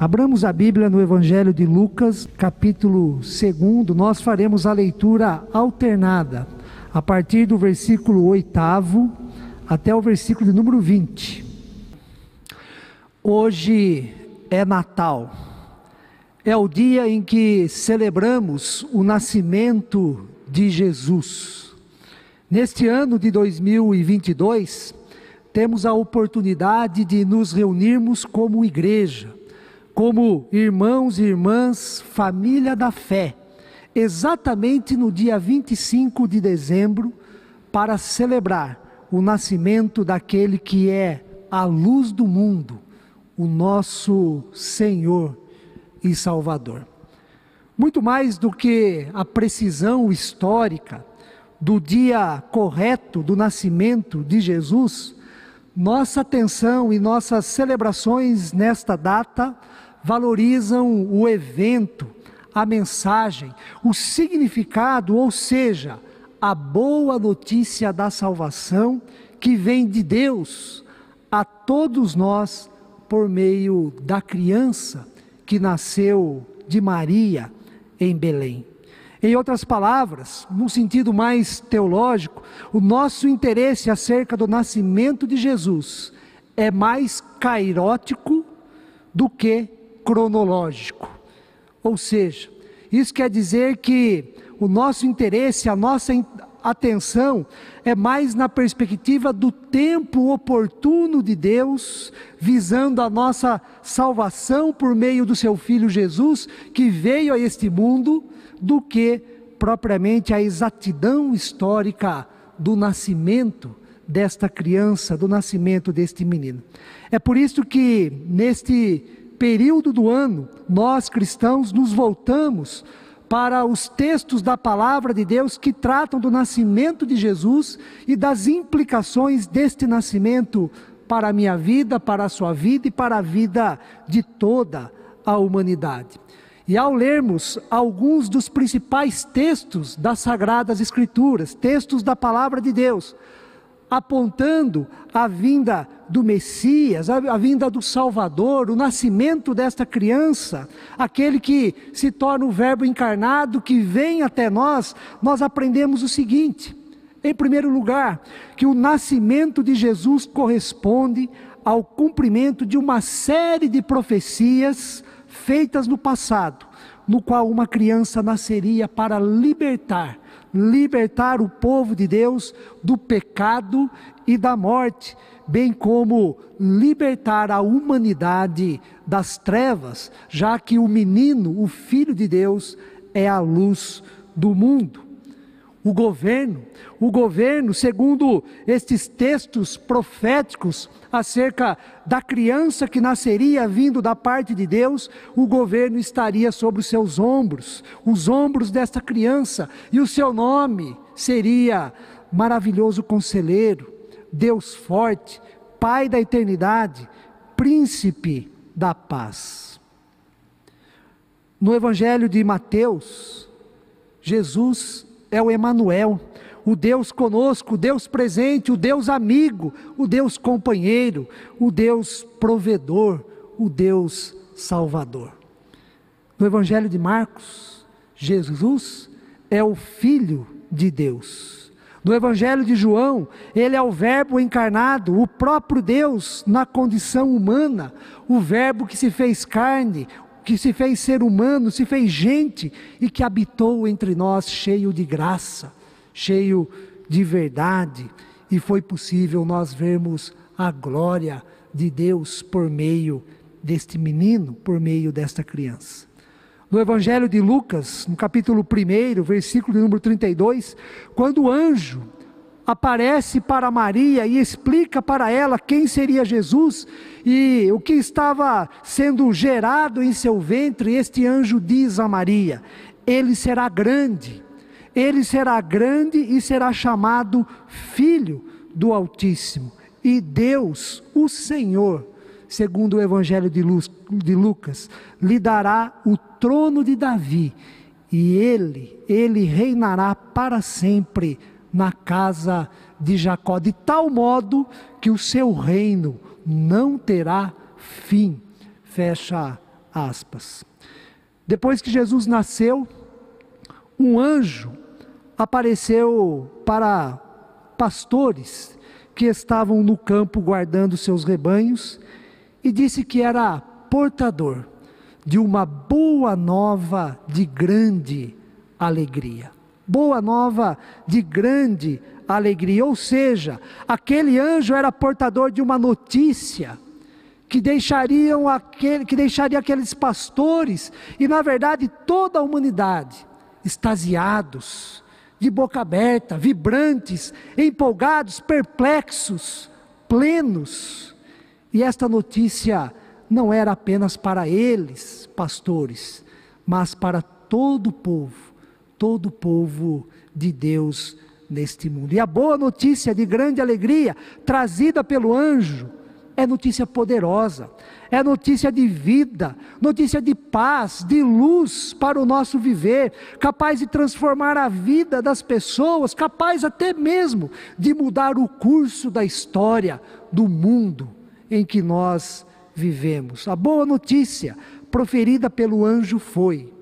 Abramos a Bíblia no Evangelho de Lucas, capítulo 2. Nós faremos a leitura alternada, a partir do versículo 8 até o versículo de número 20. Hoje é Natal, é o dia em que celebramos o nascimento de Jesus. Neste ano de 2022, temos a oportunidade de nos reunirmos como igreja como irmãos e irmãs, família da fé, exatamente no dia 25 de dezembro, para celebrar o nascimento daquele que é a luz do mundo, o nosso Senhor e Salvador. Muito mais do que a precisão histórica do dia correto do nascimento de Jesus, nossa atenção e nossas celebrações nesta data valorizam o evento, a mensagem, o significado, ou seja, a boa notícia da salvação que vem de Deus a todos nós por meio da criança que nasceu de Maria em Belém. Em outras palavras, num sentido mais teológico, o nosso interesse acerca do nascimento de Jesus é mais cairótico do que cronológico. Ou seja, isso quer dizer que o nosso interesse, a nossa atenção é mais na perspectiva do tempo oportuno de Deus, visando a nossa salvação por meio do seu filho Jesus, que veio a este mundo, do que propriamente a exatidão histórica do nascimento desta criança, do nascimento deste menino. É por isso que neste período do ano, nós cristãos nos voltamos para os textos da palavra de Deus que tratam do nascimento de Jesus e das implicações deste nascimento para a minha vida, para a sua vida e para a vida de toda a humanidade. E ao lermos alguns dos principais textos das Sagradas Escrituras, textos da palavra de Deus, apontando a vinda do Messias, a, vinda do Salvador, o nascimento desta criança, aquele que se torna o Verbo encarnado, que vem até nós, nós aprendemos o seguinte: em primeiro lugar, que o nascimento de Jesus corresponde ao cumprimento de uma série de profecias feitas no passado, no qual uma criança nasceria para libertar libertar o povo de Deus do pecado e da morte, bem como libertar a humanidade das trevas, já que o menino, o filho de Deus, é a luz do mundo o governo. O governo, segundo estes textos proféticos acerca da criança que nasceria vindo da parte de Deus, o governo estaria sobre os seus ombros, os ombros desta criança, e o seu nome seria Maravilhoso Conselheiro, Deus Forte, Pai da Eternidade, Príncipe da Paz. No Evangelho de Mateus, Jesus é o Emanuel, o Deus conosco, o Deus presente, o Deus amigo, o Deus companheiro, o Deus provedor, o Deus salvador. No Evangelho de Marcos, Jesus é o Filho de Deus. No Evangelho de João, ele é o Verbo encarnado, o próprio Deus na condição humana, o Verbo que se fez carne, que se fez ser humano, se fez gente e que habitou entre nós cheio de graça, cheio de verdade, e foi possível nós vermos a glória de Deus por meio deste menino, por meio desta criança. No Evangelho de Lucas, no capítulo 1, versículo número 32, quando o anjo aparece para Maria e explica para ela quem seria Jesus e o que estava sendo gerado em seu ventre. Este anjo diz a Maria: Ele será grande, ele será grande e será chamado Filho do Altíssimo. E Deus, o Senhor, segundo o Evangelho de, Lucas, lhe dará o trono de Davi, e ele, ele reinará para sempre na casa de Jacó, de tal modo que o seu reino não terá fim. Fecha aspas. Depois que Jesus nasceu, um anjo apareceu para pastores que estavam no campo guardando seus rebanhos e disse que era portador de uma boa nova de grande alegria. Boa nova de grande alegria, ou seja, aquele anjo era portador de uma notícia que deixariam aquele, que deixaria aqueles pastores e na verdade toda a humanidade extasiados, de boca aberta, vibrantes, empolgados, perplexos, plenos. E esta notícia não era apenas para eles, pastores, mas para todo o povo, todo o povo de Deus neste mundo. E a boa notícia de grande alegria, trazida pelo anjo, é notícia poderosa, é notícia de vida, notícia de paz, de luz para o nosso viver, capaz de transformar a vida das pessoas, capaz até mesmo de mudar o curso da história do mundo em que nós vivemos. A boa notícia proferida pelo anjo foi: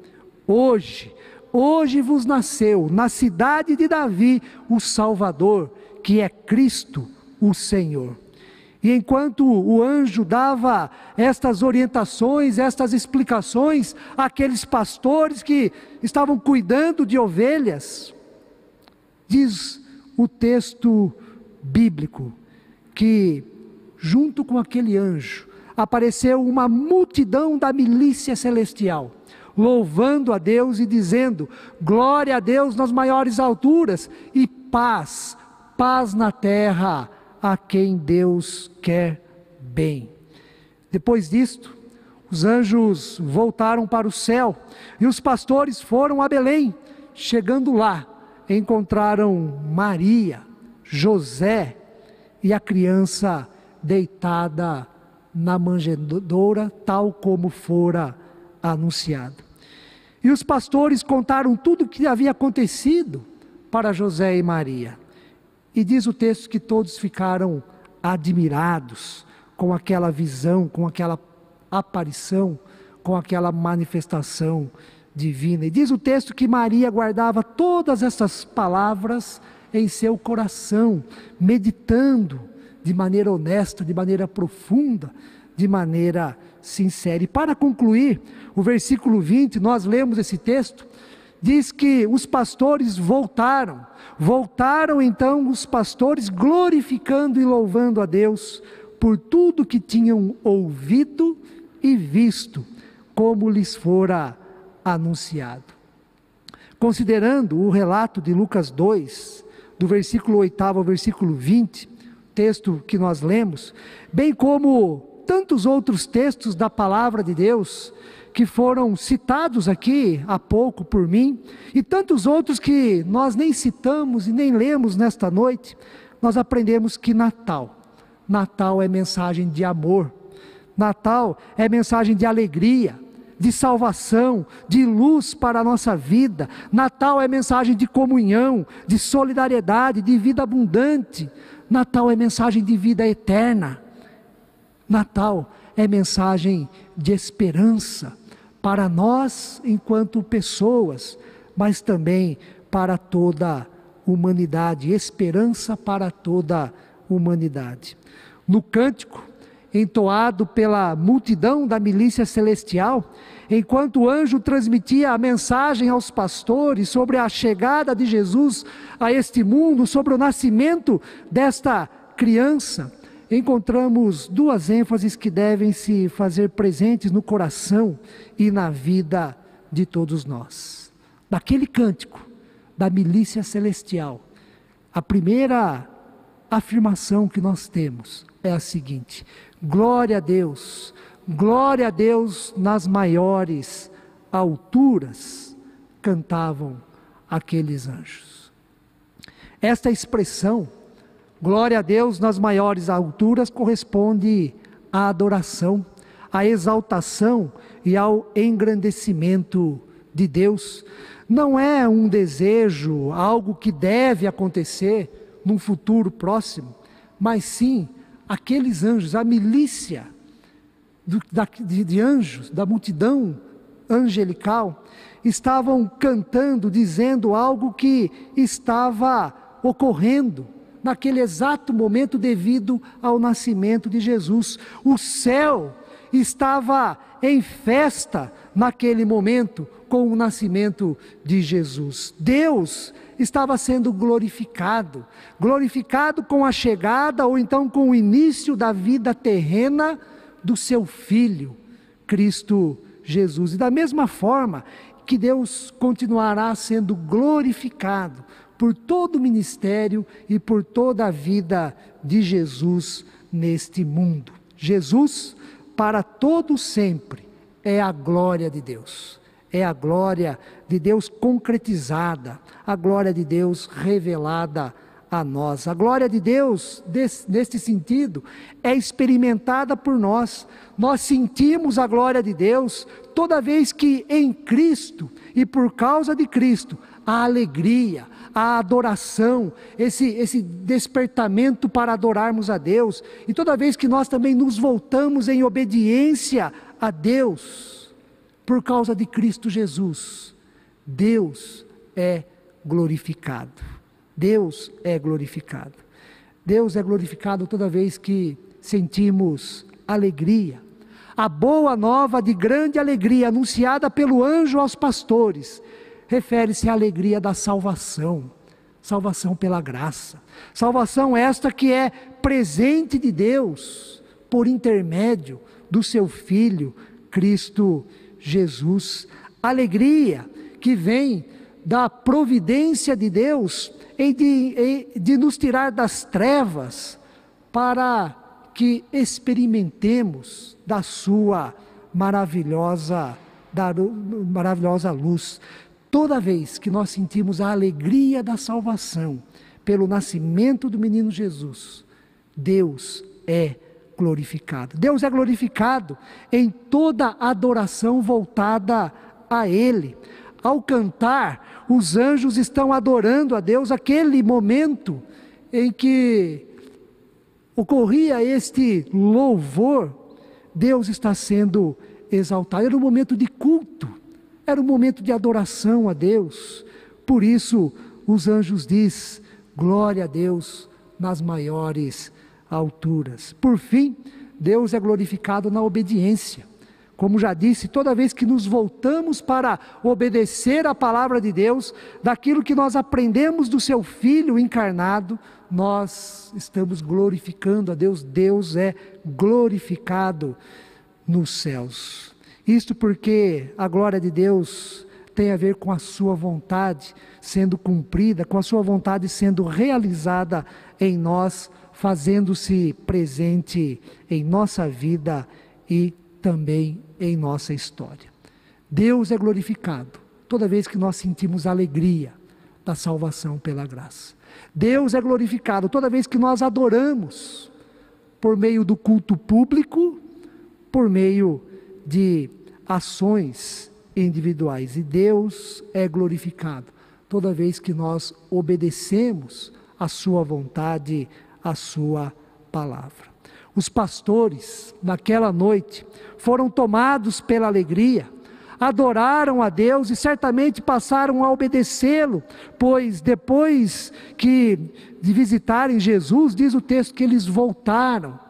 hoje, hoje vos nasceu na cidade de Davi o Salvador, que é Cristo, o Senhor. E enquanto o anjo dava estas orientações, estas explicações àqueles pastores que estavam cuidando de ovelhas, diz o texto bíblico que, junto com aquele anjo, apareceu uma multidão da milícia celestial, louvando a Deus e dizendo: Glória a Deus nas maiores alturas e paz, paz na terra a quem Deus quer bem. Depois disto, os anjos voltaram para o céu e os pastores foram a Belém. Chegando lá, encontraram Maria, José e a criança deitada na manjedoura, tal como fora anunciado. E os pastores contaram tudo o que havia acontecido para José e Maria. E diz o texto que todos ficaram admirados com aquela visão, com aquela aparição, com aquela manifestação divina. E diz o texto que Maria guardava todas essas palavras em seu coração, meditando de maneira honesta, de maneira profunda, de maneira sincera. E para concluir, o versículo 20, nós lemos esse texto, diz que os pastores voltaram. Voltaram então os pastores glorificando e louvando a Deus por tudo que tinham ouvido e visto, como lhes fora anunciado. Considerando o relato de Lucas 2, do versículo 8 ao versículo 20, texto que nós lemos, bem como tantos outros textos da palavra de Deus, que foram citados aqui há pouco por mim, e tantos outros que nós nem citamos e nem lemos nesta noite, nós aprendemos que Natal, Natal é mensagem de amor, Natal é mensagem de alegria, de salvação, de luz para a nossa vida. Natal é mensagem de comunhão, de solidariedade, de vida abundante. Natal é mensagem de vida eterna. Natal é mensagem de esperança para nós enquanto pessoas, mas também para toda a humanidade, esperança para toda a humanidade. No cântico, entoado pela multidão da milícia celestial, enquanto o anjo transmitia a mensagem aos pastores sobre a chegada de Jesus a este mundo, sobre o nascimento desta criança, encontramos duas ênfases que devem se fazer presentes no coração e na vida de todos nós. Daquele cântico da milícia celestial, a primeira afirmação que nós temos é a seguinte: glória a Deus, glória a Deus nas maiores alturas, cantavam aqueles anjos. Esta expressão Glória a Deus nas maiores alturas corresponde à adoração, à exaltação e ao engrandecimento de Deus. Não é um desejo, algo que deve acontecer num futuro próximo, mas sim aqueles anjos, a milícia de, de anjos, da multidão angelical, estavam cantando, dizendo algo que estava ocorrendo naquele exato momento devido ao nascimento de Jesus. O céu estava em festa naquele momento com o nascimento de Jesus. Deus estava sendo glorificado, glorificado com a chegada ou então com o início da vida terrena do seu filho, Cristo Jesus. E da mesma forma que Deus continuará sendo glorificado por todo o ministério e por toda a vida de Jesus neste mundo. Jesus, para todo sempre, é a glória de Deus. É a glória de Deus concretizada, a glória de Deus revelada a nós. A glória de Deus, neste sentido, é experimentada por nós. Nós sentimos a glória de Deus toda vez que em Cristo e por causa de Cristo, a alegria, a adoração, esse, esse despertamento para adorarmos a Deus, e toda vez que nós também nos voltamos em obediência a Deus, por causa de Cristo Jesus, Deus é glorificado. Deus é glorificado. Deus é glorificado toda vez que sentimos alegria. A boa nova de grande alegria anunciada pelo anjo aos pastores refere-se à alegria da salvação, salvação pela graça. Salvação esta que é presente de Deus por intermédio do seu filho Cristo Jesus. Alegria que vem da providência de Deus em de, em de nos tirar das trevas para que experimentemos da sua maravilhosa, da maravilhosa luz. Toda vez que nós sentimos a alegria da salvação pelo nascimento do menino Jesus, Deus é glorificado. Deus é glorificado em toda adoração voltada a Ele. Ao cantar, os anjos estão adorando a Deus aquele momento em que ocorria este louvor, Deus está sendo exaltado. Era um momento de culto, era um momento de adoração a Deus. Por isso, os anjos diz: glória a Deus nas maiores alturas. Por fim, Deus é glorificado na obediência. Como já disse, toda vez que nos voltamos para obedecer a palavra de Deus, daquilo que nós aprendemos do seu Filho encarnado, nós estamos glorificando a Deus, Deus é glorificado nos céus. Isto porque a glória de Deus tem a ver com a sua vontade sendo cumprida, com a sua vontade sendo realizada em nós, fazendo-se presente em nossa vida e também em nossa história. Deus é glorificado toda vez que nós sentimos alegria da salvação pela graça. Deus é glorificado toda vez que nós adoramos por meio do culto público, por meio de ações individuais. E Deus é glorificado toda vez que nós obedecemos a Sua vontade, a Sua palavra. Os pastores, naquela noite, foram tomados pela alegria, adoraram a Deus e certamente passaram a obedecê-lo, pois depois que de visitarem Jesus, diz o texto que eles voltaram.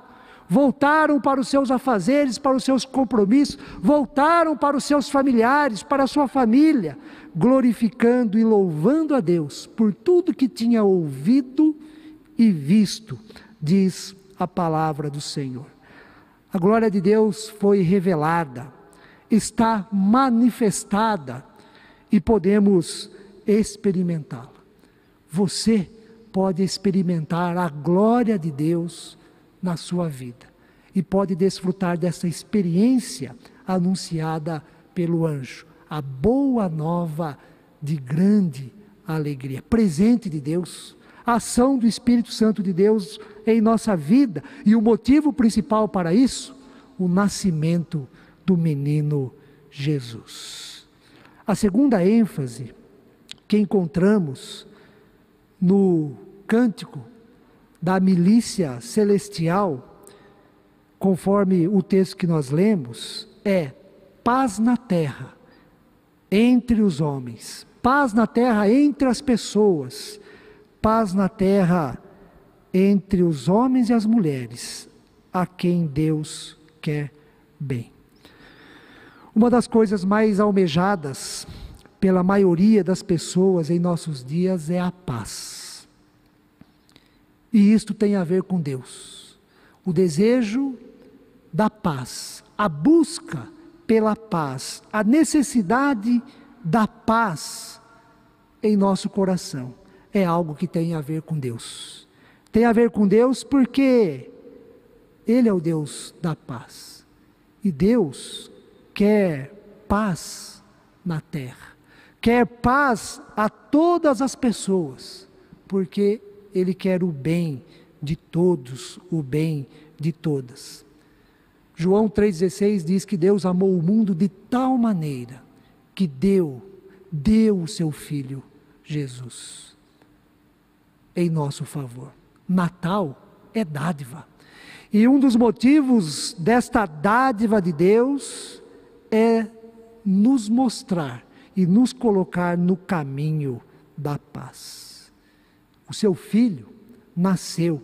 Voltaram para os seus afazeres, para os seus compromissos, voltaram para os seus familiares, para a sua família, glorificando e louvando a Deus por tudo que tinha ouvido e visto, diz a palavra do Senhor. A glória de Deus foi revelada, está manifestada e podemos experimentá-la. Você pode experimentar a glória de Deus na sua vida e pode desfrutar dessa experiência anunciada pelo anjo, a boa nova de grande alegria, presente de Deus, ação do Espírito Santo de Deus em nossa vida. E o motivo principal para isso, o nascimento do menino Jesus. A segunda ênfase que encontramos no cântico da milícia celestial conforme o texto que nós lemos, é paz na terra entre os homens, paz na terra entre as pessoas, paz na terra entre os homens e as mulheres, a quem Deus quer bem. Uma das coisas mais almejadas pela maioria das pessoas em nossos dias é a paz. E isto tem a ver com Deus. O desejo da paz, a busca pela paz, a necessidade da paz em nosso coração é algo que tem a ver com Deus. Tem a ver com Deus porque Ele é o Deus da paz. E Deus quer paz na terra, quer paz a todas as pessoas, porque Ele quer o bem de todos, o bem de todas. João 3,16 diz que Deus amou o mundo de tal maneira que deu, deu o seu Filho, Jesus, em nosso favor. Natal é dádiva. E um dos motivos desta dádiva de Deus é nos mostrar e nos colocar no caminho da paz. O seu filho nasceu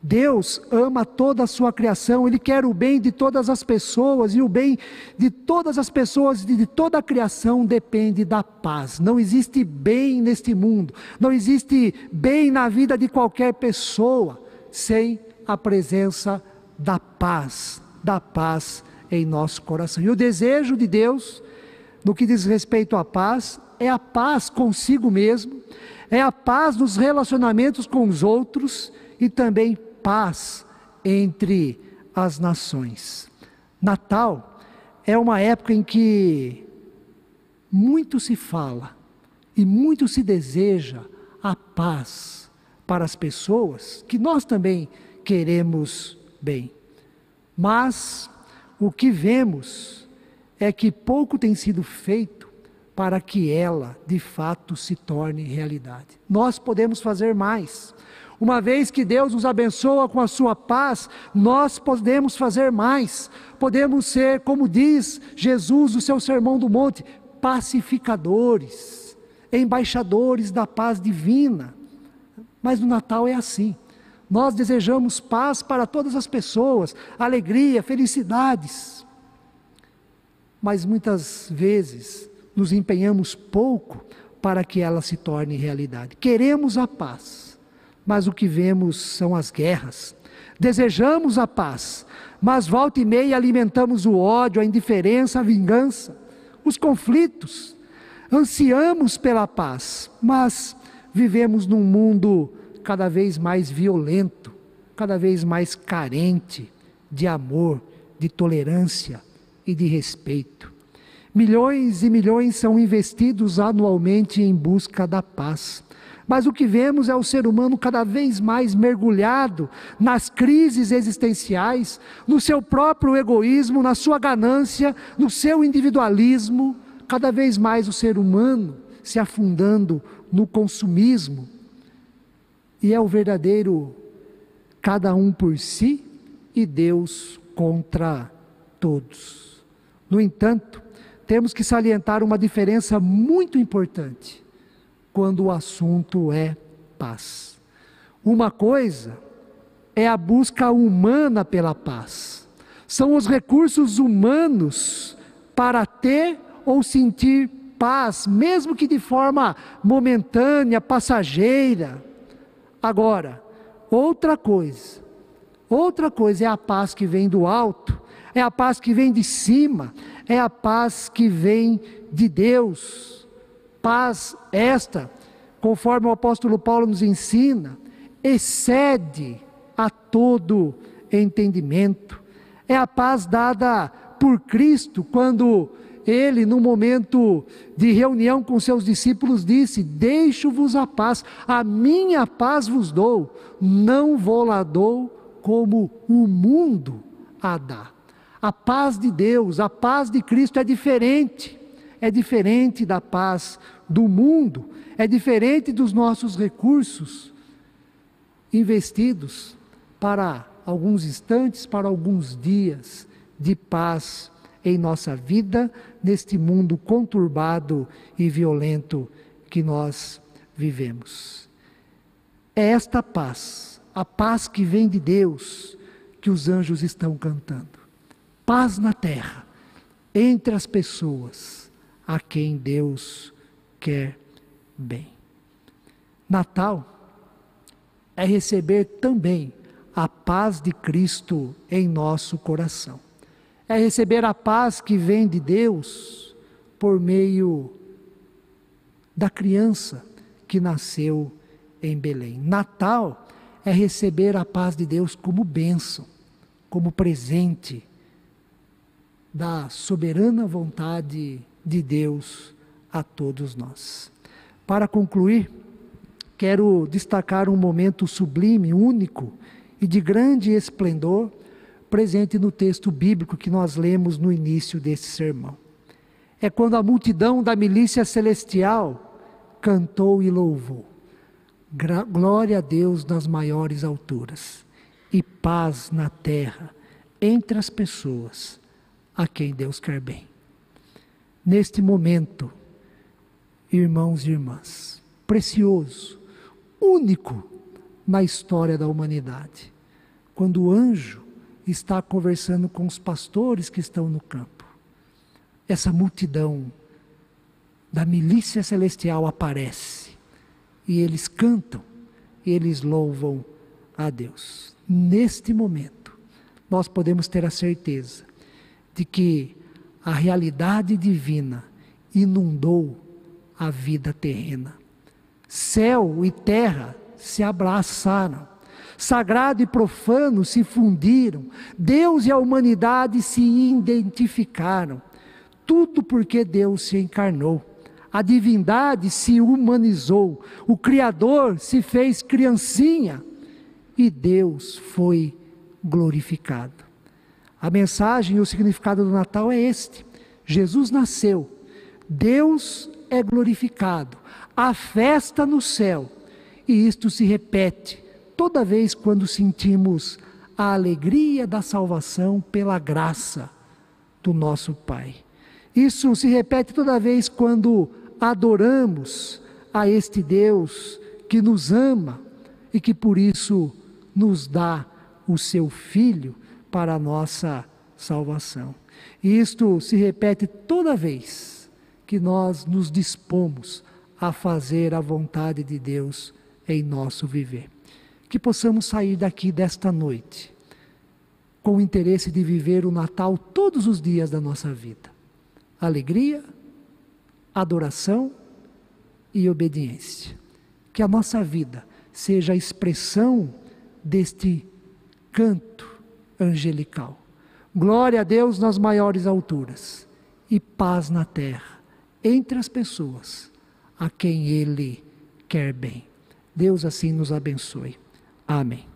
Deus ama toda a sua criação, Ele quer o bem de todas as pessoas, e o bem de todas as pessoas, de toda a criação, depende da paz. Não existe bem neste mundo, não existe bem na vida de qualquer pessoa sem a presença da paz, da paz em nosso coração. E o desejo de Deus, no que diz respeito à paz, é a paz consigo mesmo, é a paz nos relacionamentos com os outros e também paz entre as nações. Natal é uma época em que muito se fala e muito se deseja a paz para as pessoas, que nós também queremos bem. Mas o que vemos é que pouco tem sido feito para que ela, de fato, se torne realidade. Nós podemos fazer mais. Uma vez que Deus nos abençoa com a sua paz, nós podemos fazer mais. Podemos ser, como diz Jesus no seu Sermão do Monte, pacificadores, embaixadores da paz divina. Mas no Natal é assim. Nós desejamos paz para todas as pessoas, alegria, felicidades. Mas muitas vezes nos empenhamos pouco para que ela se torne realidade. Queremos a paz mas o que vemos são as guerras. Desejamos a paz, mas volta e meia alimentamos o ódio, a indiferença, a vingança, os conflitos. Ansiamos pela paz, mas vivemos num mundo cada vez mais violento, cada vez mais carente de amor, de tolerância e de respeito. Milhões e milhões são investidos anualmente em busca da paz. Mas o que vemos é o ser humano cada vez mais mergulhado nas crises existenciais, no seu próprio egoísmo, na sua ganância, no seu individualismo, cada vez mais o ser humano se afundando no consumismo. E é o verdadeiro cada um por si e Deus contra todos. No entanto, temos que salientar uma diferença muito importante quando o assunto é paz. Uma coisa é a busca humana pela paz. São os recursos humanos para ter ou sentir paz, mesmo que de forma momentânea, passageira. Agora, outra coisa, outra coisa é a paz que vem do alto, é a paz que vem de cima, é a paz que vem de Deus paz esta, conforme o apóstolo Paulo nos ensina, excede a todo entendimento. É a paz dada por Cristo quando ele, no momento de reunião com seus discípulos, disse: Deixo-vos a paz, a minha paz vos dou, não vou lá dou como o mundo a dá. A paz de Deus, a paz de Cristo é diferente, é diferente da paz do mundo, é diferente dos nossos recursos investidos para alguns instantes, para alguns dias de paz em nossa vida, neste mundo conturbado e violento que nós vivemos. É esta paz, a paz que vem de Deus, que os anjos estão cantando. Paz na terra, entre as pessoas a quem Deus quer bem. Natal é receber também a paz de Cristo em nosso coração. É receber a paz que vem de Deus por meio da criança que nasceu em Belém. Natal é receber a paz de Deus como bênção, como presente da soberana vontade de Deus a todos nós. Para concluir, quero destacar um momento sublime, único e de grande esplendor presente no texto bíblico que nós lemos no início desse sermão. É quando a multidão da milícia celestial cantou e louvou. Glória a Deus nas maiores alturas e paz na terra entre as pessoas a quem Deus quer bem. Neste momento, irmãos e irmãs, precioso, único na história da humanidade. Quando o anjo está conversando com os pastores que estão no campo, essa multidão da milícia celestial aparece e eles cantam, e eles louvam a Deus. Neste momento, nós podemos ter a certeza de que a realidade divina inundou a vida terrena Céu e terra se abraçaram. Sagrado e profano se fundiram. Deus e a humanidade se identificaram. Tudo porque Deus se encarnou. A divindade se humanizou. O Criador se fez criancinha. E Deus foi glorificado. A mensagem e o significado do Natal é este: Jesus nasceu. Deus é glorificado a festa no céu. E isto se repete toda vez quando sentimos a alegria da salvação pela graça do nosso Pai. Isso se repete toda vez quando adoramos a este Deus que nos ama e que por isso nos dá o seu Filho para a nossa salvação. E isto se repete toda vez que nós nos dispomos a fazer a vontade de Deus em nosso viver. Que possamos sair daqui desta noite com o interesse de viver o Natal todos os dias da nossa vida. Alegria, adoração e obediência. Que a nossa vida seja a expressão deste canto angelical. Glória a Deus nas maiores alturas e paz na terra entre as pessoas a quem Ele quer bem. Deus assim nos abençoe. Amém.